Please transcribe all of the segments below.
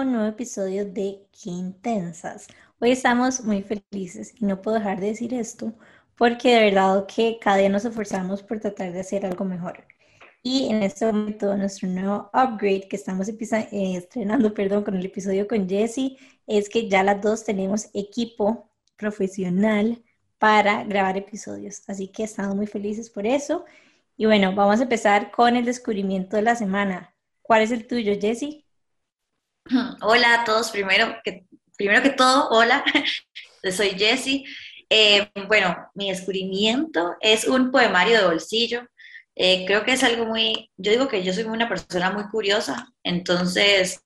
un nuevo episodio de Qué Intensas. Hoy estamos muy felices y no puedo dejar de decir esto porque de verdad que cada día nos esforzamos por tratar de hacer algo mejor. Y en este momento nuestro nuevo upgrade que estamos eh, estrenando perdón, con el episodio con Jessie es que ya las dos tenemos equipo profesional para grabar episodios. Así que estamos muy felices por eso. Y bueno, vamos a empezar con el descubrimiento de la semana. ¿Cuál es el tuyo, Jessie? Hola a todos, primero que, primero que todo, hola, soy Jessie. Eh, bueno, mi descubrimiento es un poemario de bolsillo. Eh, creo que es algo muy, yo digo que yo soy una persona muy curiosa, entonces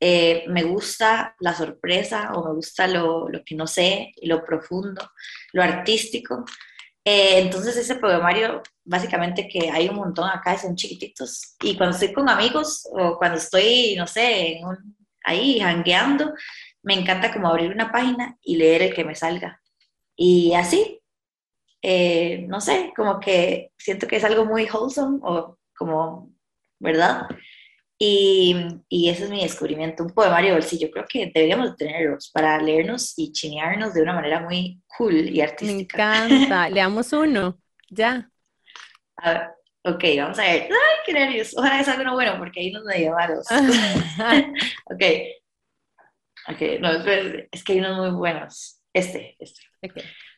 eh, me gusta la sorpresa o me gusta lo, lo, que no sé, lo profundo, lo artístico. Entonces ese poemario, básicamente que hay un montón acá, son chiquititos, y cuando estoy con amigos o cuando estoy, no sé, ahí hangueando, me encanta como abrir una página y leer el que me salga. Y así, eh, no sé, como que siento que es algo muy wholesome o como, ¿verdad? Y, y, ese es mi descubrimiento, un poemario de bolsillo. Creo que deberíamos tenerlos para leernos y chinearnos de una manera muy cool y artística. Me encanta. Leamos uno, ya. A ver, ok, vamos a ver. Ay, qué nervios. Ojalá es algo bueno porque ahí nos medio malos. ok. Ok, no, es que hay unos muy buenos. Este, este.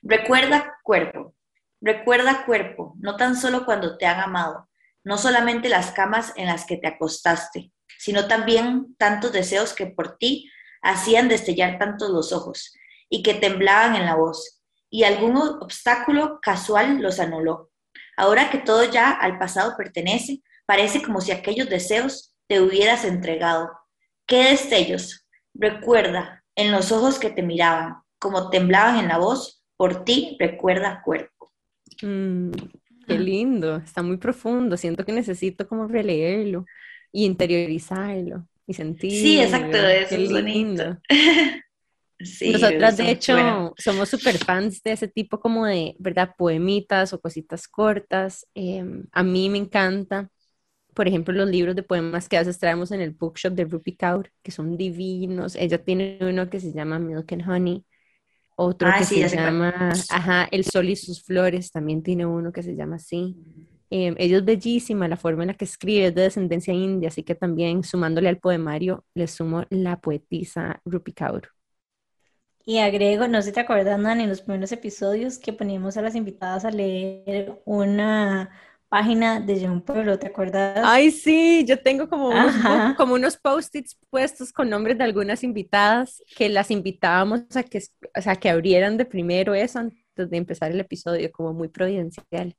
Recuerda cuerpo, recuerda cuerpo, no tan solo cuando te han amado, no solamente las camas en las que te acostaste, sino también tantos deseos que por ti hacían destellar tantos los ojos y que temblaban en la voz, y algún obstáculo casual los anuló. Ahora que todo ya al pasado pertenece, parece como si aquellos deseos te hubieras entregado. ¿Qué destellos? Recuerda en los ojos que te miraban, como temblaban en la voz, por ti recuerda cuerpo. Mm, qué lindo, está muy profundo, siento que necesito como releerlo y interiorizarlo y sentirlo. Sí, exacto, eso es lindo. Sí, Nosotras, de hecho, somos súper fans de ese tipo como de, ¿verdad? Poemitas o cositas cortas. Em, a mí me encanta, por ejemplo, los libros de poemas que a veces traemos en el bookshop de Rupi Kaur, que son divinos. Ella tiene uno que se llama Milk and Honey, otro ah, que se llama, ajá, El Sol y sus Flores, también tiene uno que se llama así. Eh, ella es bellísima, la forma en la que escribe es de descendencia india, así que también sumándole al poemario le sumo la poetisa Rupi Kaur. Y agrego, no sé si te acuerdas, Dani, en los primeros episodios que poníamos a las invitadas a leer una página de John Pueblo, ¿te acuerdas? Ay, sí, yo tengo como unos, como unos post-its puestos con nombres de algunas invitadas que las invitábamos a que, o sea, que abrieran de primero eso antes de empezar el episodio, como muy providencial.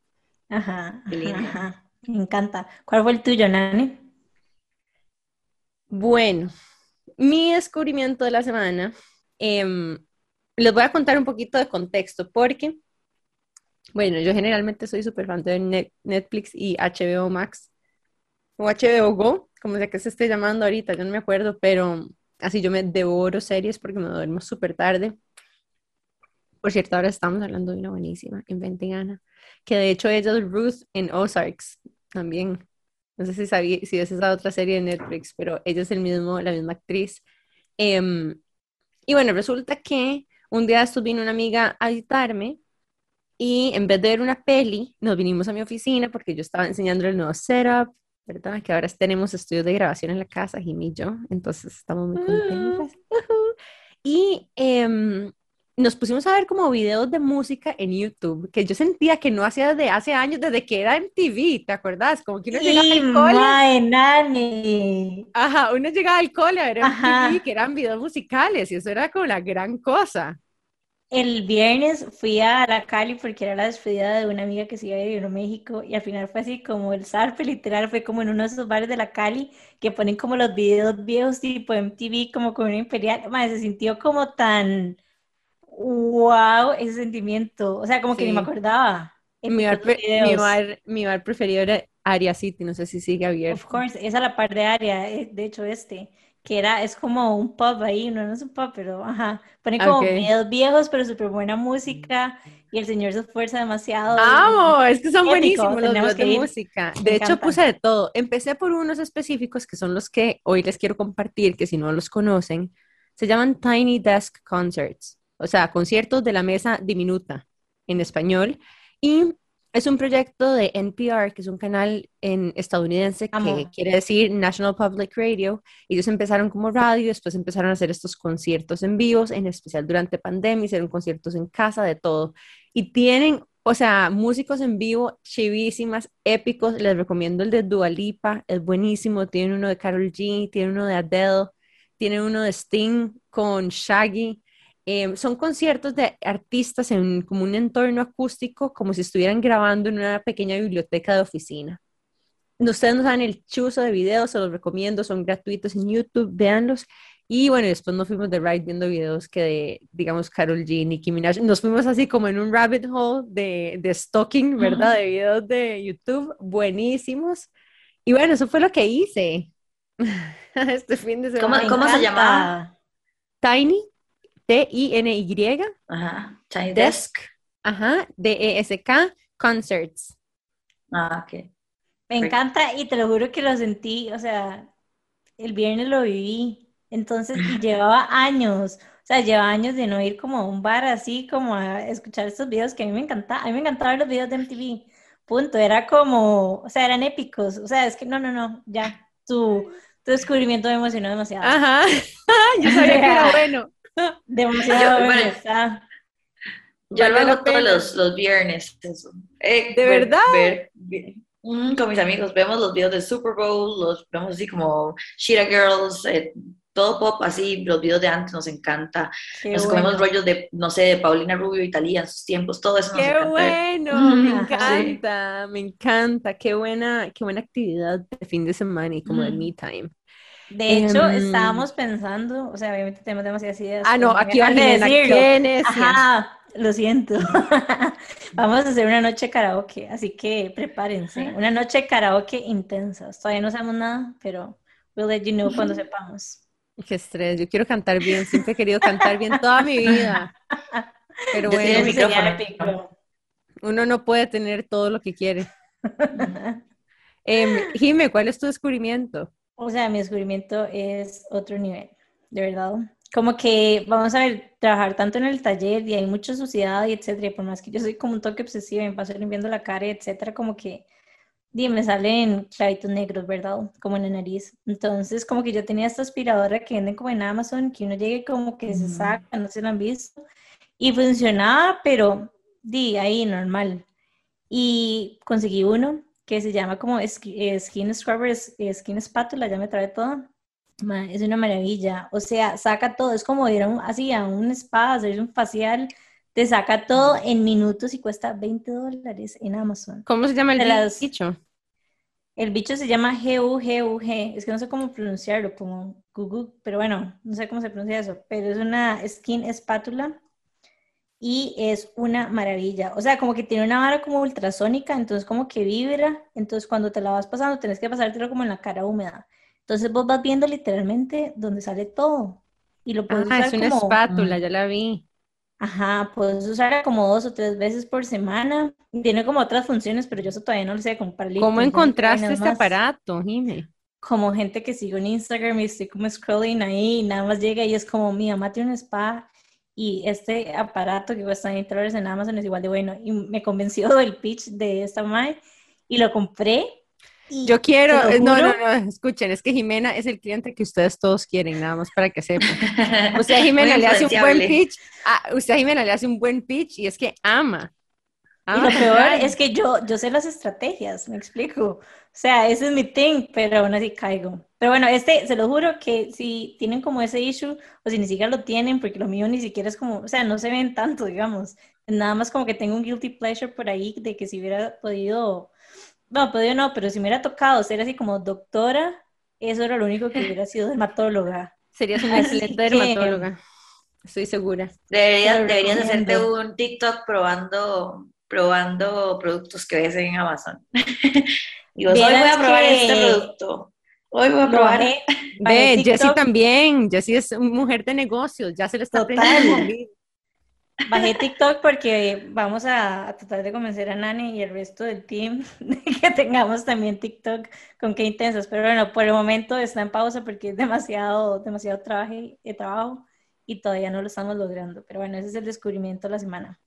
Ajá, ajá, me encanta. ¿Cuál fue el tuyo, Nani? Bueno, mi descubrimiento de la semana, em, les voy a contar un poquito de contexto, porque bueno, yo generalmente soy súper fan de Netflix y HBO Max o HBO Go, como sea que se esté llamando ahorita, yo no me acuerdo, pero así yo me devoro series porque me duermo súper tarde. Por cierto, ahora estamos hablando de una buenísima, Inventing Anna, que de hecho ella es Ruth en Ozarks también. No sé si sabía, si es esa otra serie de Netflix, pero ella es el mismo, la misma actriz. Em, y bueno, resulta que un día vino una amiga a visitarme y en vez de ver una peli, nos vinimos a mi oficina porque yo estaba enseñando el nuevo setup, ¿verdad? Que ahora tenemos estudios de grabación en la casa, Jimmy y yo, entonces estamos muy contentos. Y em, nos pusimos a ver como videos de música en YouTube, que yo sentía que no hacía desde hace años, desde que era en TV, ¿te acuerdas? Como que uno llegaba al cole. Nani. Ajá, uno llegaba al cole a ver MTV, que eran videos musicales, y eso era como la gran cosa. El viernes fui a la Cali porque era la despedida de una amiga que se iba a ir a México y al final fue así como el zarpe literal, fue como en uno de esos bares de la Cali que ponen como los videos viejos tipo MTV como con una imperial, Madre, se sintió como tan wow ese sentimiento, o sea, como que ni me acordaba. Mi bar, mi, bar, preferido era Aria City, no sé si sigue abierto. Of course, esa es la par de Aria, eh, de hecho este que era, es como un pub ahí, no, no es un pub, pero ajá, pone como Ok. videos viejos, pero súper buena música, y el señor se esfuerza demasiado. Amo, es que son Épico, buenísimos los videos de ir. música. Me De hecho, encantan. puse de todo. Empecé por unos específicos que son los que hoy les quiero compartir, que si no los conocen, se llaman Tiny Desk Concerts, o sea, conciertos de la mesa diminuta en español. Y es un proyecto de NPR, que es un canal en estadounidense que quiere decir National Public Radio. Ellos empezaron como radio, después empezaron a hacer estos conciertos en vivos, en especial durante pandemia, hicieron conciertos en casa, de todo. Y tienen, o sea, músicos en vivo chivísimas, épicos. Les recomiendo el de Dua Lipa, es buenísimo. Tienen uno de Karol G, tienen uno de Adele, tienen uno de Sting con Shaggy. Eh, son conciertos de artistas en como un entorno acústico, como si estuvieran grabando en una pequeña biblioteca de oficina. Ustedes no saben el chuzo de videos, se los recomiendo, son gratuitos en YouTube, véanlos. Y bueno, después nos fuimos de ride viendo videos que de, digamos, Carol G, Nicki Minaj. Nos fuimos así como en un rabbit hole de, de stalking, ¿verdad? De videos de YouTube, buenísimos. Y bueno, eso fue lo que hice este fin de ¿Cómo- semana. Me cómo se llamaba? Tiny, T-I-N-Y, Ajá, Tiny Desk, Desk. ajá, D-E-S-K, Concerts. Ah, ok. Me encanta y te lo juro que lo sentí, o sea, el viernes lo viví, entonces, y llevaba años, o sea, llevaba años de no ir como a un bar así, como a escuchar estos videos que a mí me encantaba, a mí me encantaban los videos de MTV, punto, era como, o sea, eran épicos, o sea, es que no, no, no, ya, tu, tu descubrimiento me emocionó demasiado, Ajá, yo sabía que era bueno. demasiado, Yo- me bueno. Yo lo hago todos los, los viernes. eso. Eh, ¿De ver- verdad? ver- vi- mm, con mis amigos vemos los videos de Super Bowl, los vemos así como Shira Girls, eh, todo pop así, los videos de antes nos encanta. Qué Nos comemos bueno. rollos de, no sé, de Paulina Rubio y Talía en sus tiempos, todo eso nos Qué encanta. ver. bueno, me Ajá. encanta, me encanta, qué buena, qué buena actividad de fin de semana y como de Mm. me time. De hecho, Em, estábamos pensando, o sea, obviamente tenemos demasiadas ideas. Ah, no, aquí va dejan de Jimena, decirlo. qué necia. Ajá, lo siento. Vamos a hacer una noche karaoke, así que prepárense. Una noche karaoke intensa. Todavía no sabemos nada, pero we'll let you know cuando sepamos. Qué estrés, yo quiero cantar bien, siempre he querido cantar bien toda mi vida. Pero bueno, micrófono. uno no puede tener todo lo que quiere. Jime, ¿cuál es tu descubrimiento? O sea, mi descubrimiento es otro nivel, de verdad. Como que, vamos a ver, trabajar tanto en el taller y hay mucha suciedad y etcétera, y por más que yo soy como un toque obsesiva y me paso limpiando la cara y etcétera, como que, di, me salen clavitos negros, ¿verdad? Como en la nariz. Entonces, como que yo tenía esta aspiradora que venden como en Amazon, que uno llega como que se Ujú. saca, no se lo han visto, y funcionaba, pero, di, ahí, normal. Y conseguí uno que se llama como ski- Skin Scrubber, Skin Spatula, ya me trae todo. Es una maravilla. O sea, saca todo. Es como ir a un, así a un spa, hacerse un facial. Te saca todo en minutos y cuesta 20 dólares en Amazon. ¿Cómo se llama el las- bicho? El bicho se llama G-U-G-U-G. Es que no sé cómo pronunciarlo, como Google, pero bueno, no sé cómo se pronuncia eso. Pero es una skin espátula y es una maravilla. O sea, como que tiene una vara como ultrasónica, entonces como que vibra. Entonces cuando te la vas pasando, tenés que pasártelo como en la cara húmeda. Entonces vos vas viendo literalmente donde sale todo. Y lo puedes Ah, usar es una como, espátula, Mm. ya la vi. ajá, puedes usarla como dos o tres veces por semana. Tiene como otras funciones, pero yo eso todavía no lo sé, como para ¿Cómo encontraste este más aparato, Jime? como gente que sigo en Instagram y estoy como scrolling ahí y nada más llega y es como mi mamá tiene un spa y este aparato que cuesta 20 dólares en Amazon es igual de bueno y me convenció del pitch de esta madre y lo compré y Yo quiero, eh, no, no, no, escuchen, es que Jimena es el cliente que ustedes todos quieren, nada más para que sepan. Usted a Jimena le hace un buen pitch, ah, usted a Jimena le hace un buen pitch y es que ama. y lo peor es que yo, yo sé las estrategias, me explico, o sea, ese es mi thing, pero aún así caigo. Pero bueno, este, se lo juro que si tienen como ese issue, o si ni siquiera lo tienen, porque lo mío ni siquiera es como, o sea, no se ven tanto, digamos. Nada más como que tengo un guilty pleasure por ahí de que si hubiera podido, no, podido no, pero si me hubiera tocado ser así como doctora, eso era lo único que hubiera sido dermatóloga. Serías una excelente que- dermatóloga, estoy segura. Deberías, deberías hacerte un TikTok probando, probando productos que ves en Amazon. Digo, hoy voy a probar este que- producto. Hoy voy a probar. Ve, Jessie también. Jessie es mujer de negocios, ya se le está aprendiendo. Bajé TikTok porque vamos a, tratar de convencer a Nani y el resto del team de que tengamos también TikTok con qué intensas. Pero bueno, por el momento está en pausa porque es demasiado, demasiado trabajo, eh, trabajo y todavía no lo estamos logrando. Pero bueno, ese es el descubrimiento de la semana.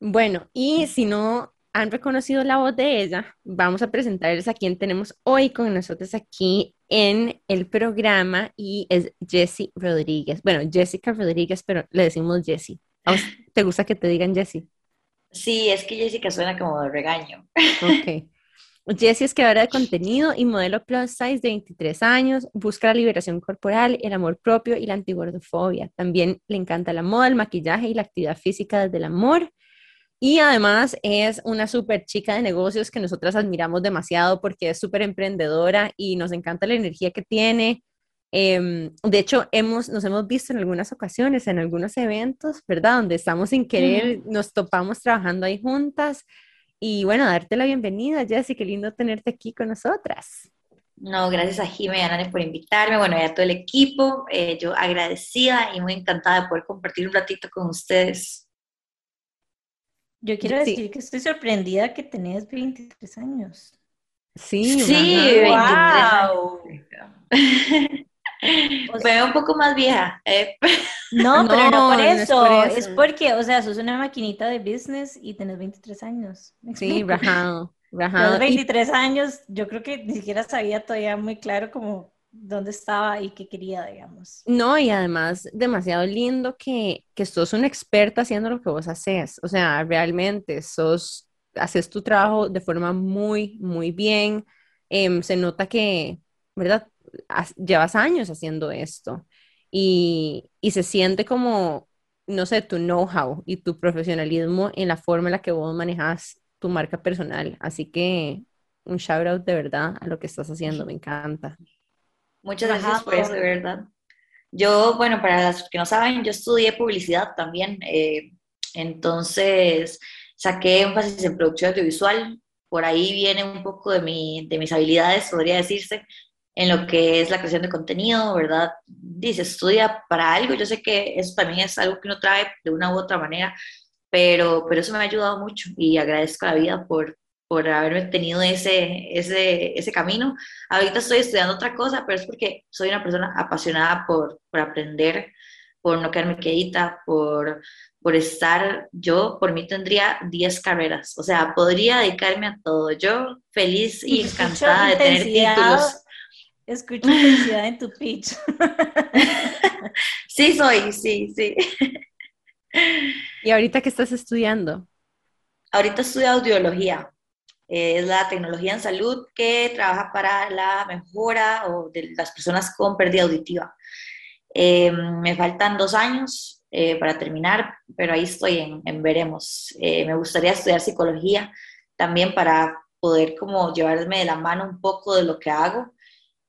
Bueno, y si no han reconocido la voz de ella, vamos a presentarles a quien tenemos hoy con nosotros aquí en el programa y es Jessie Rodríguez. Bueno, Jessica Rodríguez, pero le decimos Jessie. ¿Te gusta que te digan Jessie? Sí, es que Jessica suena como de regaño. Ok. Jessie es creadora de contenido y modelo plus size de 23 años, busca la liberación corporal, el amor propio y la antigordofobia. También le encanta la moda, el maquillaje y la actividad física desde el amor. Y además es una súper chica de negocios que nosotras admiramos demasiado porque es súper emprendedora y nos encanta la energía que tiene. Em, de hecho, hemos, nos hemos visto en algunas ocasiones, en algunos eventos, ¿verdad? Donde estamos sin querer, nos topamos trabajando ahí juntas. Y bueno, darte la bienvenida, Jessy, qué lindo tenerte aquí con nosotras. No, gracias a Jimmy y a por invitarme, bueno, y a todo el equipo. Eh, yo agradecida y muy encantada de poder compartir un ratito con ustedes. Yo quiero decir que estoy sorprendida que tenés 23 años. Sí, sí, 23 wow. Fue un poco más vieja. Eh. No, pero no, por, eso. es porque, o sea, sos una maquinita de business y tenés 23 años. Sí, rajado. Rajado. 23 años, yo creo que ni siquiera sabía todavía muy claro como dónde estaba y qué quería, digamos. No, y además demasiado lindo que, que sos una experta haciendo lo que vos haces. O sea, realmente sos, haces tu trabajo de forma muy, muy bien. Em, se nota que, ¿verdad? llevas años haciendo esto y, se siente como, no sé, tu know-how y tu profesionalismo en la forma en la que vos manejas tu marca personal. Así que un shout out de verdad a lo que estás haciendo, me encanta. Muchas gracias por eso, de verdad. Yo, bueno, para los que no saben, yo estudié publicidad también, eh, entonces saqué énfasis en producción audiovisual, por ahí viene un poco de, mi, de mis habilidades, podría decirse, en lo que es la creación de contenido, ¿verdad? Dice, estudia para algo, yo sé que eso también es algo que uno trae de una u otra manera, pero, pero eso me ha ayudado mucho y agradezco a la vida por, por haberme tenido ese, ese, ese camino. Ahorita estoy estudiando otra cosa, pero es porque soy una persona apasionada por, por aprender, por no quedarme quieta, por, por estar, yo por mí tendría 10 carreras, o sea, podría dedicarme a todo. Yo feliz y encantada de tener títulos. Escucho felicidad en tu pitch. sí, soy, sí, sí. ¿Y ahorita qué estás estudiando? Ahorita estudio audiología. Es la tecnología en salud que trabaja para la mejora de las personas con pérdida auditiva. Em, me faltan dos años eh, para terminar, pero ahí estoy en, en veremos. Eh, me gustaría estudiar psicología también para poder como llevarme de la mano un poco de lo que hago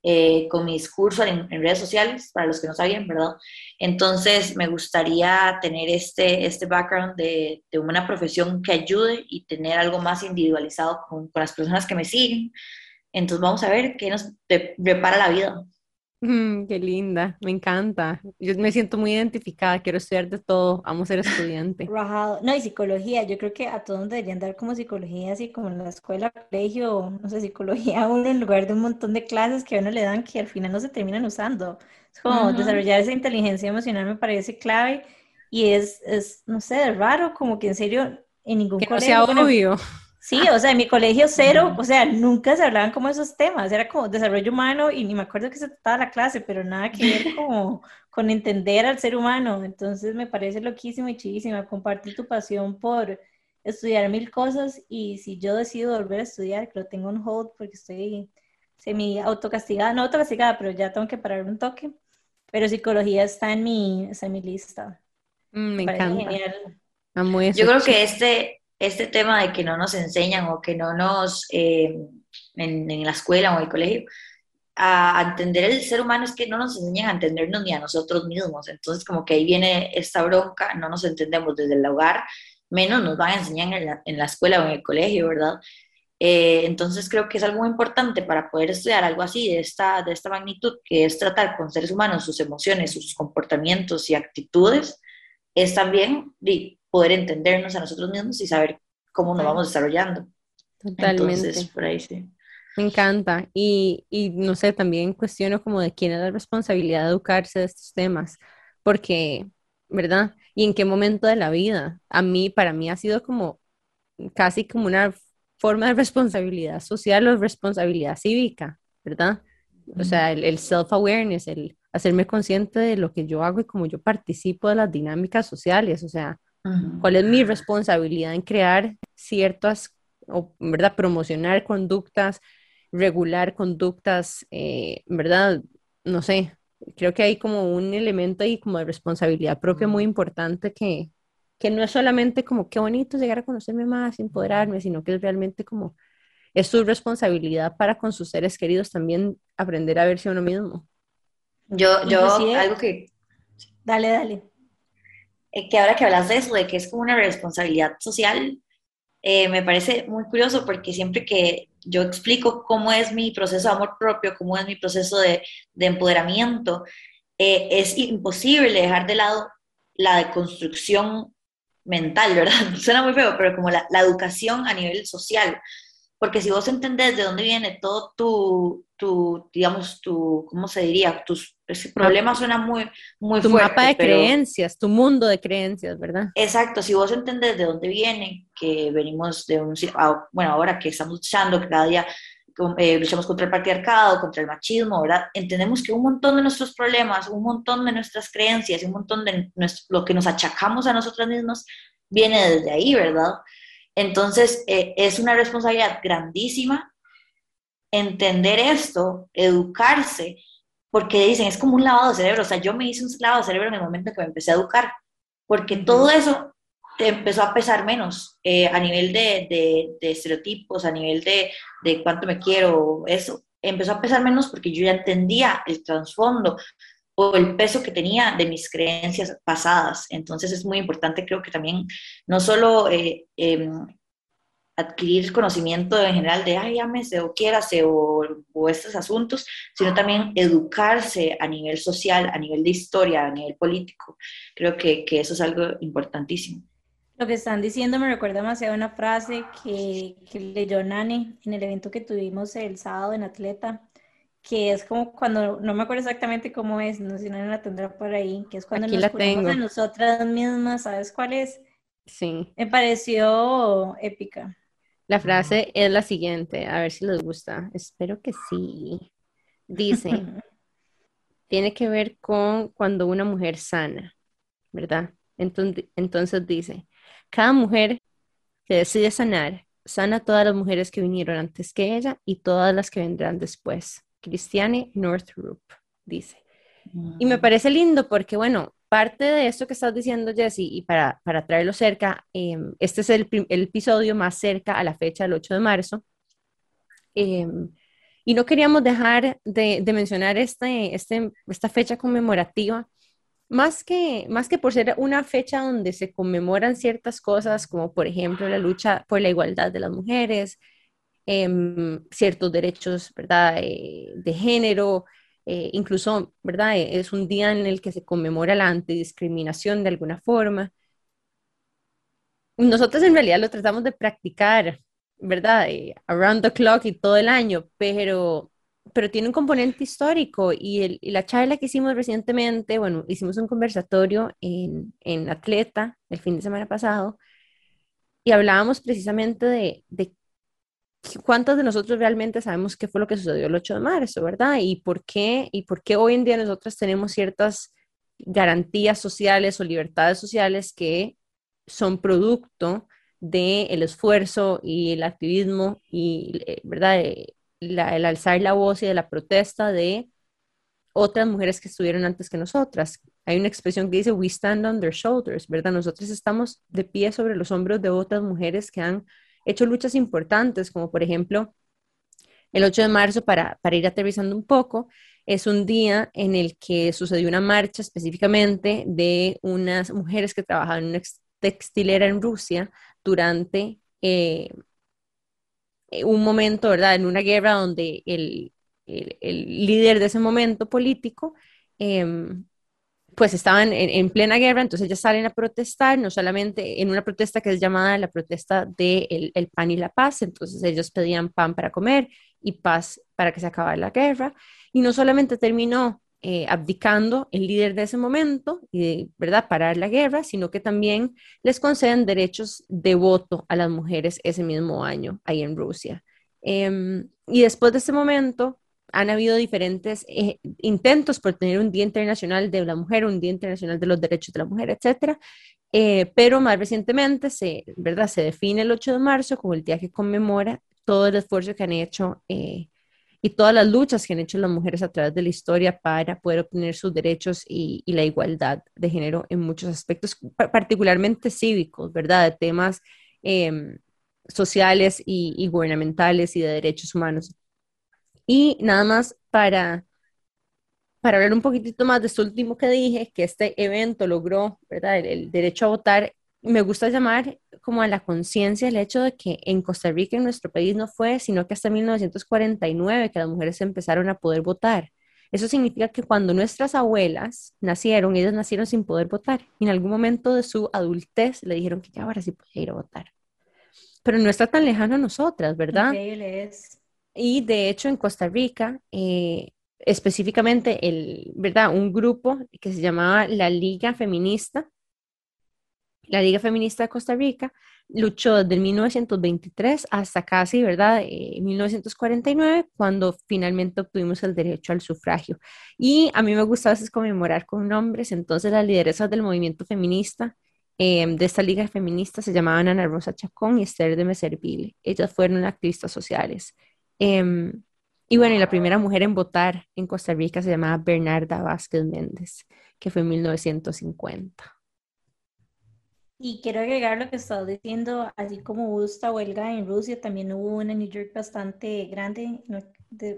eh, con mi discurso en, redes sociales, para los que no sabían, ¿verdad? Entonces, me gustaría tener este, este background de, de una profesión que ayude y tener algo más individualizado con, con, las personas que me siguen. Entonces, vamos a ver qué nos prepara la vida. Mm, qué linda, me encanta. Yo me siento muy identificada, quiero estudiar de todo, amo ser estudiante. No, y psicología, yo creo que a todos deberían dar como psicología, así como en la escuela, colegio, no sé, psicología uno en lugar de un montón de clases que a uno le dan que al final no se terminan usando. Es como desarrollar esa inteligencia emocional me parece clave y es, es, no sé, raro, como que en serio en ningún que colegio. No sea obvio. Sí, o sea, en mi colegio cero, o sea, nunca se hablaban como esos temas, era como desarrollo humano y ni me acuerdo que se trataba la clase, pero nada que ver como con entender al ser humano. Entonces me parece loquísimo y chidísima compartir tu pasión por estudiar mil cosas y si yo decido volver a estudiar, que lo tengo en hold porque estoy semi autocastigada, no autocastigada, pero ya tengo que parar un toque. Pero psicología está en mi, está en mi lista. Mm, me, encanta. Genial. Yo creo que este, este tema de que no nos enseñan o que no nos, eh, en, la escuela o en el colegio, a, entender el ser humano es que no nos enseñan a entendernos ni a nosotros mismos. Entonces, como que ahí viene esta bronca, no nos entendemos desde el hogar, menos nos van a enseñar en la, escuela o en el colegio, ¿verdad? Eh, entonces creo que es algo muy importante para poder estudiar algo así de esta, de esta magnitud, que es tratar con seres humanos sus emociones, sus comportamientos y actitudes, es también poder entendernos a nosotros mismos y saber cómo nos vamos desarrollando. Totalmente. Entonces, por ahí sí. Me encanta. Y, y, no sé, también cuestiono como de quién es la responsabilidad de educarse de estos temas, porque, ¿verdad? Y en qué momento de la vida. A mí, para mí ha sido como casi como una forma de responsabilidad social o responsabilidad cívica, ¿verdad? O sea, el, el self-awareness, el hacerme consciente de lo que yo hago y cómo yo participo de las dinámicas sociales, o sea, cuál es mi responsabilidad en crear ciertas, o, ¿verdad? Promocionar conductas, regular conductas, eh, ¿verdad? No sé, creo que hay como un elemento ahí como de responsabilidad propia muy importante que, que no es solamente como qué bonito llegar a conocerme más, empoderarme, sino que es realmente como es su responsabilidad para con sus seres queridos también aprender a verse a uno mismo. Yo, yo, algo que... Dale, dale. Eh, que ahora que hablas de eso, de que es como una responsabilidad social, eh, me parece muy curioso porque siempre que yo explico cómo es mi proceso de amor propio, cómo es mi proceso de, de empoderamiento, eh, es imposible dejar de lado la deconstrucción mental, ¿verdad? Suena muy feo, pero como la, la educación a nivel social. Porque si vos entendés de dónde viene todo tu, tu digamos, tu, ¿cómo se diría? Tus ese problema suena muy, muy tu mapa de creencias, tu mundo de creencias, ¿verdad? Exacto, si vos entendés de dónde viene, que venimos de un, bueno, ahora que estamos luchando, que cada día eh, luchamos contra el patriarcado, contra el machismo, ¿verdad? Entendemos que un montón de nuestros problemas, un montón de nuestras creencias, un montón de lo que nos achacamos a nosotros mismos viene desde ahí, ¿verdad? Entonces, eh, es una responsabilidad grandísima entender esto, educarse, porque dicen, es como un lavado de cerebro, o sea, yo me hice un lavado de cerebro en el momento que me empecé a educar, porque todo eso empezó a pesar menos eh, a nivel de, de, estereotipos, a nivel de, de cuánto me quiero, eso, empezó a pesar menos porque yo ya entendía el trasfondo o el peso que tenía de mis creencias pasadas. Entonces es muy importante, creo que también, no solo eh, em, adquirir conocimiento en general de, ay, llámese o quiérase o, o estos asuntos, sino también educarse a nivel social, a nivel de historia, a nivel político. Creo que, que eso es algo importantísimo. Lo que están diciendo me recuerda demasiado una frase que, que leyó Nani en el evento que tuvimos el sábado en Atleta, que es como cuando, no me acuerdo exactamente cómo es, no sé si no la tendrá por ahí, que es cuando nos ponemos a nosotras mismas, ¿sabes cuál es? Sí. Me pareció épica. La frase es la siguiente, a ver si les gusta. Espero que sí. Dice, tiene que ver con cuando una mujer sana, ¿verdad? Entonces, entonces dice, cada mujer que decide sanar, sana a todas las mujeres que vinieron antes que ella y todas las que vendrán después. Cristiane Northrup, dice. Y me parece lindo porque, bueno, parte de esto que estás diciendo, Jesse, y para, para traerlo cerca, em, este es el, episodio más cerca a la fecha del 8 de marzo. Em, y no queríamos dejar de, mencionar este, este, esta fecha conmemorativa, más que, más que por ser una fecha donde se conmemoran ciertas cosas, como por ejemplo la lucha por la igualdad de las mujeres, Em, ciertos derechos, ¿verdad? Eh, de género, eh, incluso, ¿verdad? Eh, es un día en el que se conmemora la antidiscriminación de alguna forma. Nosotros en realidad lo tratamos de practicar, ¿verdad? around the clock y todo el año, pero, pero tiene un componente histórico y, la charla que hicimos recientemente, bueno, hicimos un conversatorio en, en Atleta el fin de semana pasado y hablábamos precisamente de ¿cuántos de nosotros realmente sabemos qué fue lo que sucedió el 8 de marzo, verdad? Y por qué, y por qué hoy en día nosotros tenemos ciertas garantías sociales o libertades sociales que son producto del esfuerzo y el activismo y, eh, ¿verdad? Eh, el alzar la voz y de la protesta de otras mujeres que estuvieron antes que nosotras. Hay una expresión que dice, we stand on their shoulders, ¿verdad? Nosotros estamos de pie sobre los hombros de otras mujeres que han hecho luchas importantes, como por ejemplo el 8 de marzo, para, para ir aterrizando un poco, es un día en el que sucedió una marcha específicamente de unas mujeres que trabajaban en una textilera en Rusia durante eh, eh, un momento, ¿verdad? En una guerra donde el, el, líder de ese momento político, em, pues estaban en, plena guerra, entonces ellas salen a protestar, no solamente en una protesta que es llamada la protesta del de el pan y la paz, entonces ellos pedían pan para comer y paz para que se acabara la guerra, y no solamente terminó eh, abdicando el líder de ese momento y, ¿verdad?, parar la guerra, sino que también les conceden derechos de voto a las mujeres ese mismo año ahí en Rusia. Em, y después de ese momento, han habido diferentes eh, intentos por tener un Día Internacional de la Mujer, un Día Internacional de los Derechos de la Mujer, etcétera. Eh, pero más recientemente se, ¿verdad? se define el 8 de marzo como el día que conmemora todo el esfuerzo que han hecho eh, y todas las luchas que han hecho las mujeres a través de la historia para poder obtener sus derechos y, la igualdad de género en muchos aspectos, particularmente cívicos, ¿verdad? De temas em, sociales y, y gubernamentales y de derechos humanos. Y nada más para, para hablar un poquitito más de esto último que dije, que este evento logró, ¿verdad? El, derecho a votar, me gusta llamar como a la conciencia el hecho de que en Costa Rica, en nuestro país, no fue, sino que hasta 1949 que las mujeres empezaron a poder votar. Eso significa que cuando nuestras abuelas nacieron, ellas nacieron sin poder votar. Y en algún momento de su adultez le dijeron que ya ahora sí podía ir a votar. Pero no está tan lejano a nosotras, ¿verdad? Increíble es. Y de hecho en Costa Rica, eh, específicamente el, ¿verdad? un grupo que se llamaba la Liga Feminista, la Liga Feminista de Costa Rica, luchó desde 1923 hasta casi, ¿verdad?, 1949, eh, cuando finalmente obtuvimos el derecho al sufragio. Y a mí me gusta a conmemorar con nombres, entonces las lideresas del movimiento feminista eh, de esta liga feminista se llamaban Ana Rosa Chacón y Esther de Meserville. Ellas fueron activistas sociales. Em, y bueno, y la primera mujer en votar en Costa Rica se llamaba Bernarda Vázquez Méndez, que fue en 1950. Y quiero agregar lo que estaba diciendo, así como hubo esta huelga en Rusia, también hubo una en New York bastante grande,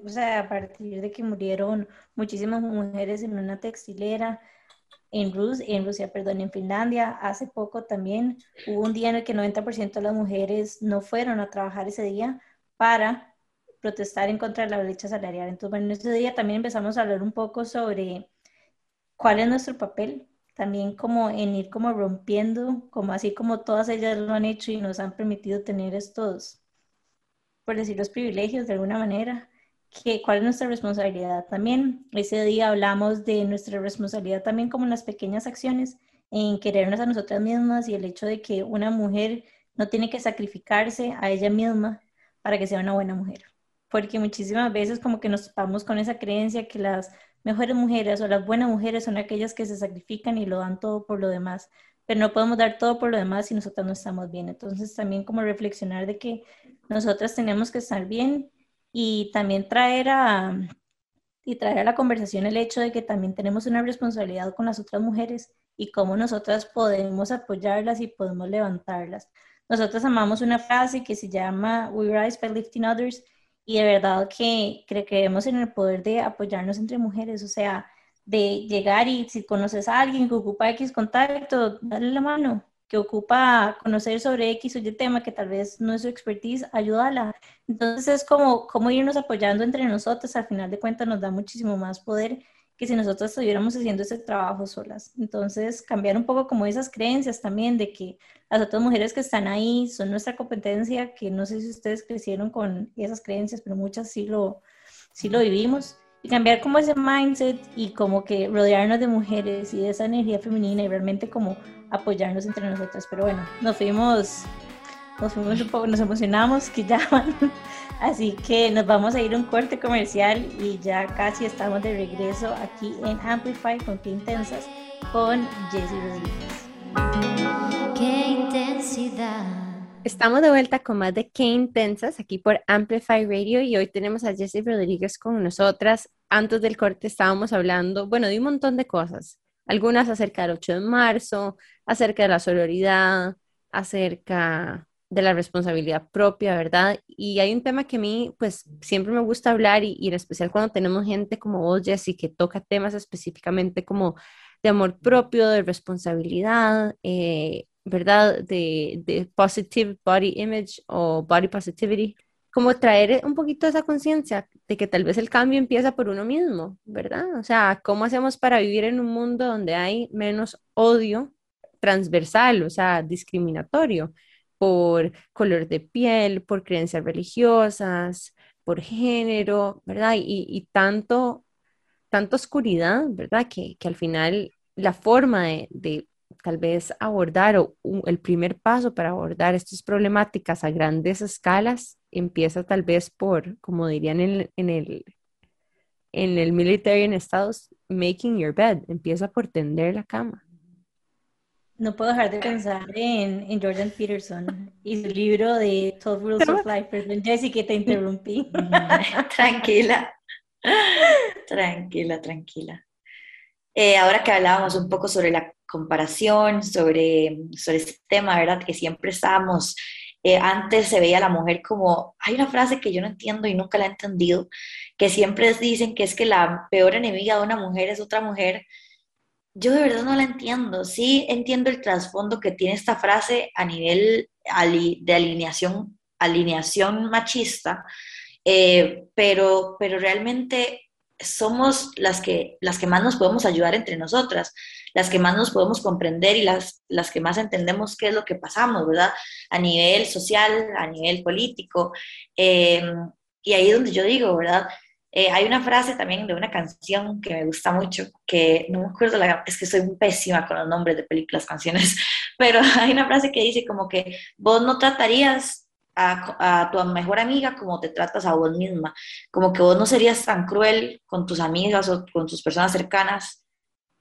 o sea, a partir de que murieron muchísimas mujeres en una textilera en, en Rusia, perdón, en Finlandia, hace poco también hubo un día en el que 90% de las mujeres no fueron a trabajar ese día para protestar en contra de la brecha salarial. Entonces, bueno, en este día también empezamos a hablar un poco sobre cuál es nuestro papel, también como en ir como rompiendo, como así como todas ellas lo han hecho y nos han permitido tener estos, por decir, los privilegios de alguna manera, que cuál es nuestra responsabilidad también. Ese día hablamos de nuestra responsabilidad también como en las pequeñas acciones, en querernos a nosotras mismas y el hecho de que una mujer no tiene que sacrificarse a ella misma para que sea una buena mujer porque muchísimas veces como que nos topamos con esa creencia que las mejores mujeres o las buenas mujeres son aquellas que se sacrifican y lo dan todo por lo demás, pero no podemos dar todo por lo demás si nosotras no estamos bien. Entonces también como reflexionar de que nosotras tenemos que estar bien y también traer a y traer a la conversación el hecho de que también tenemos una responsabilidad con las otras mujeres y cómo nosotras podemos apoyarlas y podemos levantarlas. Nosotras amamos una frase que se llama We Rise by Lifting Others y de verdad que creemos en el poder de apoyarnos entre mujeres, o sea, de llegar y si conoces a alguien que ocupa X contacto, darle la mano, que ocupa conocer sobre X o Y tema que tal vez no es su expertise, ayúdala. Entonces es como, como irnos apoyando entre nosotros, al final de cuentas nos da muchísimo más poder que si nosotros estuviéramos haciendo ese trabajo solas. Entonces, cambiar un poco como esas creencias también de que las otras mujeres que están ahí son nuestra competencia, que no sé si ustedes crecieron con esas creencias, pero muchas sí lo, sí lo vivimos. Y cambiar como ese mindset y como que rodearnos de mujeres y de esa energía femenina y realmente como apoyarnos entre nosotras. Pero bueno, nos fuimos, nos fuimos un poco, nos emocionamos, que ya Así que nos vamos a ir a un corte comercial y ya casi estamos de regreso aquí en Amplify con Qué Intensas con Jessie Rodríguez. Qué intensidad. Estamos de vuelta con más de Qué Intensas aquí por Amplify Radio y hoy tenemos a Jessie Rodríguez con nosotras. Antes del corte estábamos hablando, bueno, de un montón de cosas. Algunas acerca del 8 de marzo, acerca de la sororidad, acerca de la responsabilidad propia, ¿verdad? Y hay un tema que a mí, pues, siempre me gusta hablar y, en especial cuando tenemos gente como vos, Jessy, que toca temas específicamente como de amor propio, de responsabilidad, eh, ¿verdad? De, de positive body image o body positivity. como traer un poquito esa conciencia de que tal vez el cambio empieza por uno mismo, ¿verdad? O sea, ¿cómo hacemos para vivir en un mundo donde hay menos odio transversal, o sea, discriminatorio por color de piel, por creencias religiosas, por género, ¿verdad? Y, tanto, tanta oscuridad, ¿verdad? Que, al final la forma de tal vez abordar o el primer paso para abordar estas problemáticas a grandes escalas empieza tal vez por, como dirían en, en el en el military en Estados, making your bed, empieza por tender la cama. No puedo dejar de pensar en, en Jordan Peterson y su libro de 12 Rules of Life. Perdón, Jessy, que te interrumpí. tranquila, tranquila, tranquila. Eh, ahora que hablábamos un poco sobre la comparación, sobre, sobre este tema, ¿verdad? Que siempre estábamos, eh, antes se veía a la mujer como, hay una frase que yo no entiendo y nunca la he entendido, que siempre dicen que es que la peor enemiga de una mujer es otra mujer. Yo de verdad no la entiendo. Sí entiendo el trasfondo que tiene esta frase a nivel de alineación, alineación machista, eh, pero, pero realmente somos las que, las que más nos podemos ayudar entre nosotras, las que más nos podemos comprender y las, las que más entendemos qué es lo que pasamos, ¿verdad? A nivel social, a nivel político. Em, y ahí es donde yo digo, ¿verdad? Eh, hay una frase también de una canción que me gusta mucho, que no me acuerdo, la, es que soy pésima con los nombres de películas, canciones, pero hay una frase que dice como que vos no tratarías a, tu mejor amiga como te tratas a vos misma, como que vos no serías tan cruel con tus amigas o con tus personas cercanas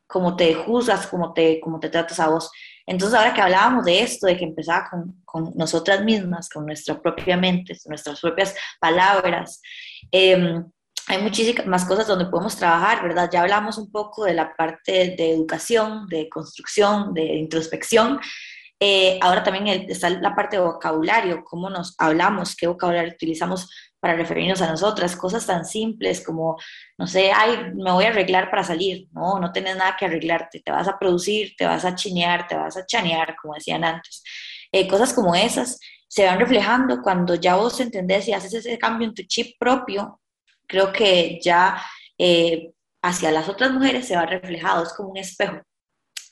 como te juzgas, como te, como te tratas a vos. Entonces ahora que hablábamos de esto, de que empezaba con, con nosotras mismas, con nuestra propia mente, nuestras propias palabras, em, hay muchísimas cosas donde podemos trabajar, ¿verdad? Ya hablamos un poco de la parte de educación, de construcción, de introspección, eh, ahora también está la parte de vocabulario, cómo nos hablamos, qué vocabulario utilizamos para referirnos a nosotras, cosas tan simples como, no sé, ay, me voy a arreglar para salir, no, no tienes nada que arreglarte, te vas a producir, te vas a chinear, te vas a chanear, como decían antes. Eh, cosas como esas se van reflejando cuando ya vos entendés y haces ese cambio en tu chip propio, creo que ya eh, hacia las otras mujeres se va reflejado, es como un espejo.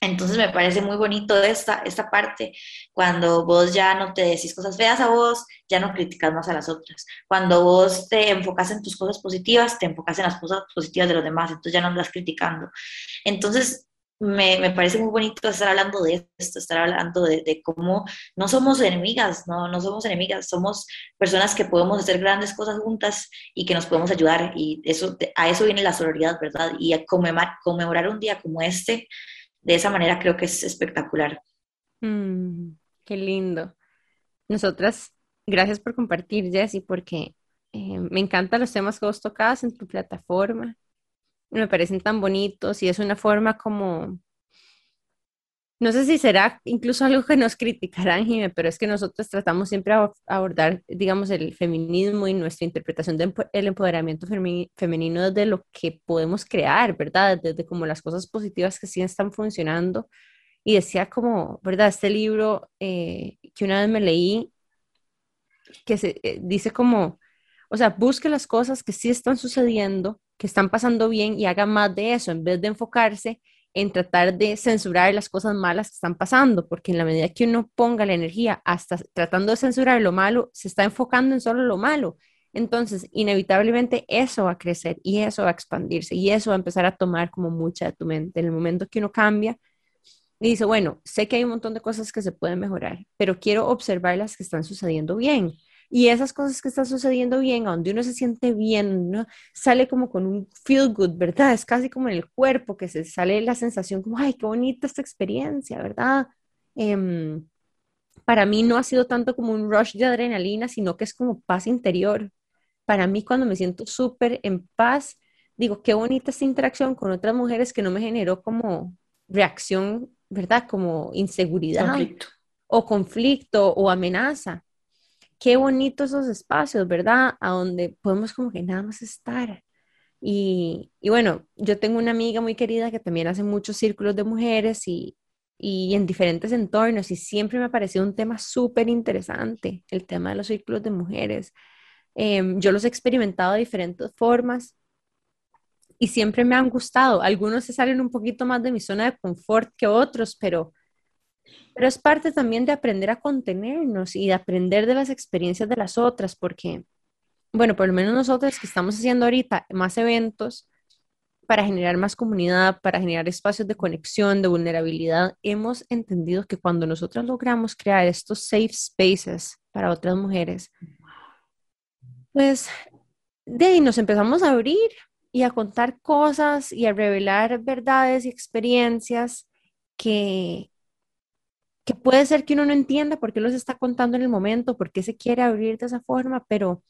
Entonces me parece muy bonito esta, esta parte, cuando vos ya no te decís cosas feas a vos, ya no criticas más a las otras. Cuando vos te enfocas en tus cosas positivas, te enfocas en las cosas positivas de los demás, entonces ya no andas criticando. Entonces me, me parece muy bonito estar hablando de esto, estar hablando de, de, cómo no somos enemigas, no, no somos enemigas, somos personas que podemos hacer grandes cosas juntas y que nos podemos ayudar. Y eso, a eso viene la sororidad, ¿verdad? Y a conmemorar, conmemorar un día como este de esa manera creo que es espectacular. Mm, qué lindo. Nosotras, gracias por compartir, Jessy, porque eh, me encantan los temas que vos tocas en tu plataforma. Me parecen tan bonitos y es una forma como no sé si será incluso algo que nos criticarán, Jimé, pero es que nosotros tratamos siempre de abordar, digamos, el feminismo y nuestra interpretación del empoderamiento femenino desde lo que podemos crear, ¿verdad? Desde como las cosas positivas que sí están funcionando. Y decía como, ¿verdad? Este libro eh, que una vez me leí, que se, eh, dice como, o sea, busque las cosas que sí están sucediendo, que están pasando bien y haga más de eso, en vez de enfocarse en tratar de censurar las cosas malas que están pasando, porque en la medida que uno ponga la energía hasta tratando de censurar lo malo, se está enfocando en solo lo malo. Entonces, inevitablemente eso va a crecer y eso va a expandirse y eso va a empezar a tomar como mucha de tu mente. En el momento que uno cambia y dice, bueno, sé que hay un montón de cosas que se pueden mejorar, pero quiero observar las que están sucediendo bien y esas cosas que están sucediendo bien, a donde uno se siente bien, uno sale como con un feel good, ¿verdad? Es casi como en el cuerpo que se sale la sensación como, ay, qué bonita esta experiencia, ¿verdad? Em, para mí no ha sido tanto como un rush de adrenalina, sino que es como paz interior. Para mí cuando me siento súper en paz, digo, qué bonita esta interacción con otras mujeres que no me generó como reacción, ¿verdad? Como inseguridad o conflicto o amenaza qué bonitos esos espacios, ¿verdad? A donde podemos como que nada más estar. Y, bueno, yo tengo una amiga muy querida que también hace muchos círculos de mujeres y, y en diferentes entornos y siempre me ha parecido un tema súper interesante, el tema de los círculos de mujeres, Em, yo los he experimentado de diferentes formas y siempre me han gustado. Algunos se salen un poquito más de mi zona de confort que otros, pero, pero es parte también de aprender a contenernos y de aprender de las experiencias de las otras, porque, bueno, por lo menos nosotros que estamos haciendo ahorita más eventos para generar más comunidad, para generar espacios de conexión, de vulnerabilidad, hemos entendido que cuando nosotros logramos crear estos safe spaces para otras mujeres, pues de ahí nos empezamos a abrir y a contar cosas y a revelar verdades y experiencias que, que puede ser que uno no entienda por qué los está contando en el momento, por qué se quiere abrir de esa forma, pero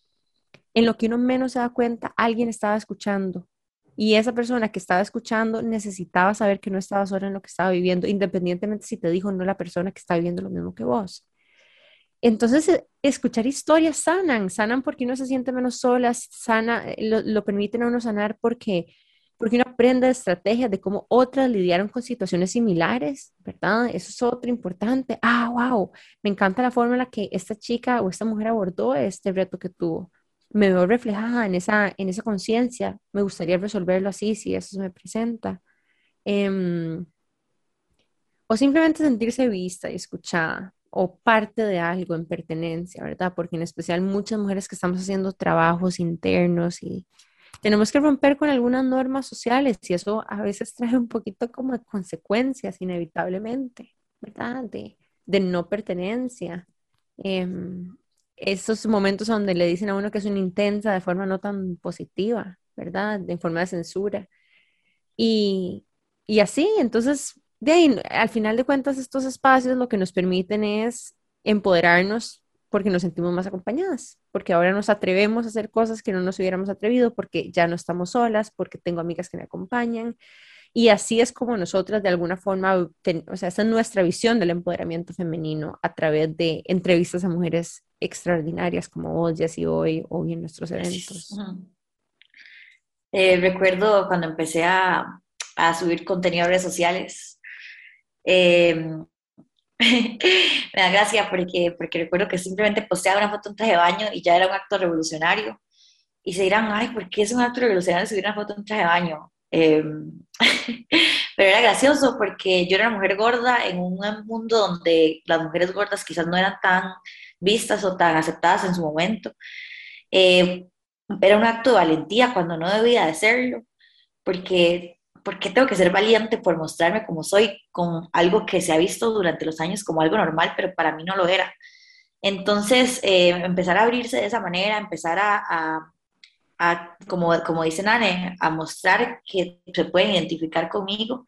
en lo que uno menos se da cuenta, alguien estaba escuchando. Y esa persona que estaba escuchando necesitaba saber que no estaba sola en lo que estaba viviendo, independientemente si te dijo no la persona que está viviendo lo mismo que vos. Entonces, eh, escuchar historias sanan, sanan porque uno se siente menos sola, sana, eh, lo, permiten a uno sanar porque, porque uno aprende estrategias de cómo otras lidiaron con situaciones similares, ¿verdad? Eso es otro importante. Ah, wow, me encanta la forma en la que esta chica o esta mujer abordó este reto que tuvo. Me veo reflejada en esa, en esa conciencia. Me gustaría resolverlo así si eso se me presenta. Eh, o simplemente sentirse vista y escuchada o parte de algo en pertenencia, ¿verdad? Porque en especial muchas mujeres que estamos haciendo trabajos internos y tenemos que romper con algunas normas sociales y eso a veces trae un poquito como de consecuencias inevitablemente, ¿verdad? De, de no pertenencia. Eh, esos momentos donde le dicen a uno que es una intensa de forma no tan positiva, ¿verdad? De forma de censura. Y, y así, entonces de ahí, al final de cuentas, estos espacios lo que nos permiten es empoderarnos porque nos sentimos más acompañadas, porque ahora nos atrevemos a hacer cosas que no nos hubiéramos atrevido, porque ya no estamos solas, porque tengo amigas que me acompañan. Y así es como nosotras de alguna forma, o sea, esa es nuestra visión del empoderamiento femenino a través de entrevistas a mujeres extraordinarias como vos, Jessy, hoy, hoy en nuestros eventos. Eh, recuerdo cuando empecé a, a subir contenido a redes sociales, eh, me da gracia porque, porque recuerdo que simplemente posteaba una foto en traje de baño y ya era un acto revolucionario. Y se dirán, ay, ¿por qué es un acto revolucionario subir una foto en traje de baño? Eh, pero era gracioso porque yo era una mujer gorda en un mundo donde las mujeres gordas quizás no eran tan vistas o tan aceptadas en su momento. Eh, era un acto de valentía cuando no debía de serlo, porque ¿por qué tengo que ser valiente por mostrarme como soy con algo que se ha visto durante los años como algo normal, pero para mí no lo era? Entonces, eh, empezar a abrirse de esa manera, empezar a, a, como, como dice Nane, a mostrar que se pueden identificar conmigo,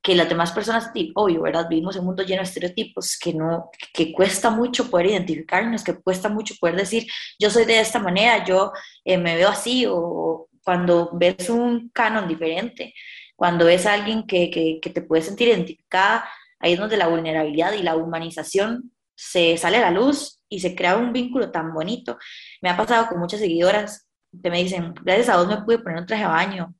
que las demás personas, obvio, ¿verdad? Vivimos en un mundo lleno de estereotipos, que, no, que cuesta mucho poder identificarnos, que cuesta mucho poder decir, yo soy de esta manera, yo eh, me veo así, o cuando ves un canon diferente, cuando ves a alguien que, que, te puede sentir identificada, ahí es donde la vulnerabilidad y la humanización se sale a la luz y se crea un vínculo tan bonito. Me ha pasado con muchas seguidoras que me dicen, gracias a vos me pude poner un traje de baño,